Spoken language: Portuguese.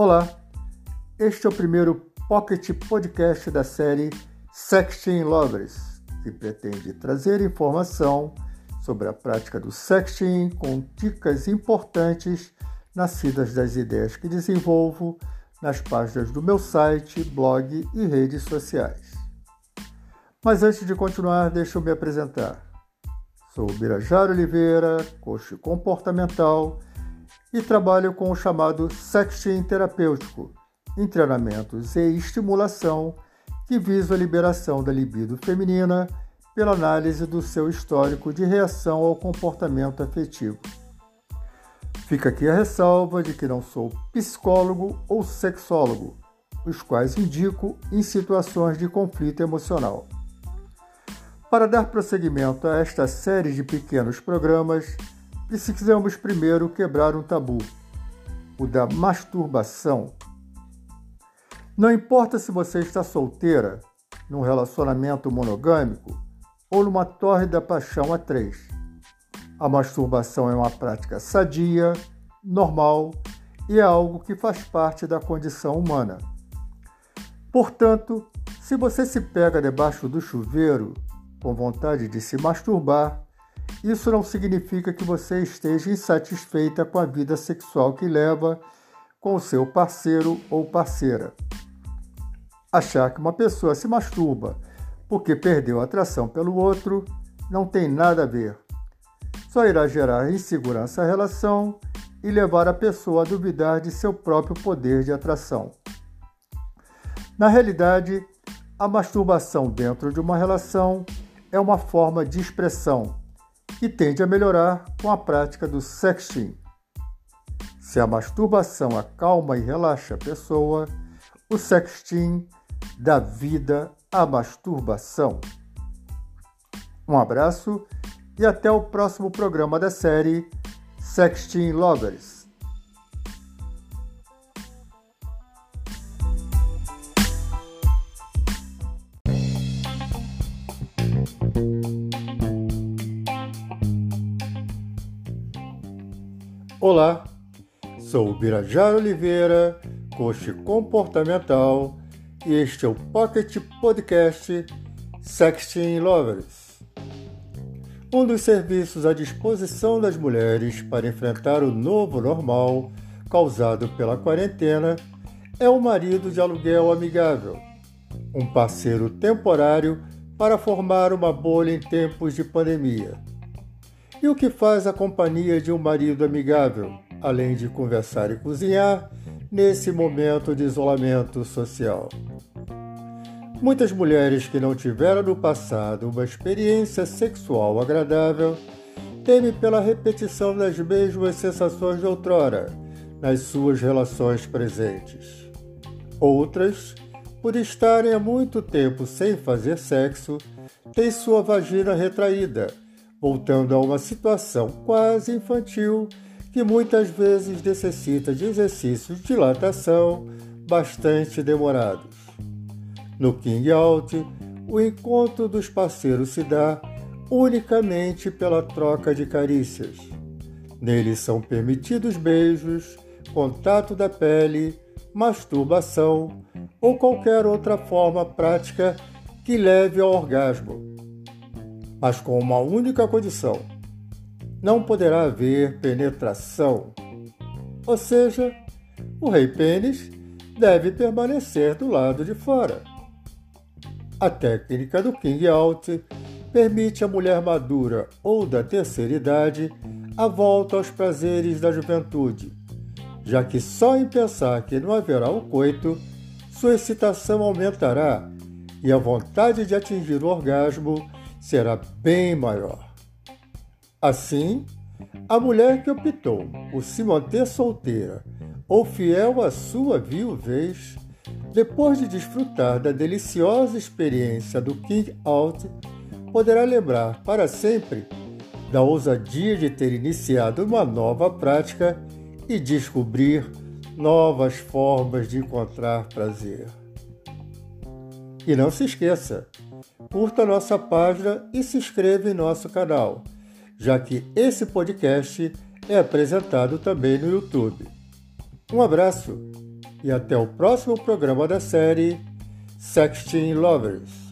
Olá, este é o primeiro Pocket Podcast da série Sexting Lovers, que pretende trazer informação sobre a prática do sexting com dicas importantes nascidas das ideias que desenvolvo nas páginas do meu site, blog e redes sociais. Mas antes de continuar, deixa eu me apresentar. Sou Birajara Oliveira, coach comportamental e trabalho com o chamado sexting terapêutico, em treinamentos e estimulação que visa a liberação da libido feminina pela análise do seu histórico de reação ao comportamento afetivo. Fica aqui a ressalva de que não sou psicólogo ou sexólogo, os quais indico em situações de conflito emocional. Para dar prosseguimento a esta série de pequenos programas, precisamos primeiro quebrar um tabu, o da masturbação. Não importa se você está solteira, num relacionamento monogâmico ou numa torre da paixão a três. A masturbação é uma prática sadia, normal e é algo que faz parte da condição humana. Portanto, se você se pega debaixo do chuveiro com vontade de se masturbar, isso não significa que você esteja insatisfeita com a vida sexual que leva com o seu parceiro ou parceira. Achar que uma pessoa se masturba porque perdeu a atração pelo outro não tem nada a ver. Só irá gerar insegurança à relação e levar a pessoa a duvidar de seu próprio poder de atração. Na realidade, a masturbação dentro de uma relação é uma forma de expressão que tende a melhorar com a prática do sexting. Se a masturbação acalma e relaxa a pessoa, o sexting dá vida à masturbação. Um abraço e até o próximo programa da série Sexting Lovers. Olá, sou Birajara Oliveira, coach comportamental, e este é o Pocket Podcast Sexting Lovers. Um dos serviços à disposição das mulheres para enfrentar o novo normal causado pela quarentena é o marido de aluguel amigável, um parceiro temporário para formar uma bolha em tempos de pandemia. E o que faz a companhia de um marido amigável, além de conversar e cozinhar, nesse momento de isolamento social? Muitas mulheres que não tiveram no passado uma experiência sexual agradável temem pela repetição das mesmas sensações de outrora nas suas relações presentes. Outras, por estarem há muito tempo sem fazer sexo, têm sua vagina retraída voltando a uma situação quase infantil que muitas vezes necessita de exercícios de dilatação bastante demorados. No King Out, o encontro dos parceiros se dá unicamente pela troca de carícias. Nele são permitidos beijos, contato da pele, masturbação ou qualquer outra forma prática que leve ao orgasmo mas com uma única condição: não poderá haver penetração. Ou seja, o rei pênis deve permanecer do lado de fora. A técnica do King Out permite à mulher madura ou da terceira idade a volta aos prazeres da juventude, já que só em pensar que não haverá o coito, sua excitação aumentará e a vontade de atingir o orgasmo será bem maior. Assim, a mulher que optou por se manter solteira ou fiel à sua viuvez, depois de desfrutar da deliciosa experiência do King Out, poderá lembrar para sempre da ousadia de ter iniciado uma nova prática e descobrir novas formas de encontrar prazer. E não se esqueça, curta nossa página e se inscreva em nosso canal, já que esse podcast é apresentado também no YouTube. Um abraço! e até o próximo programa da série Sexting Lovers.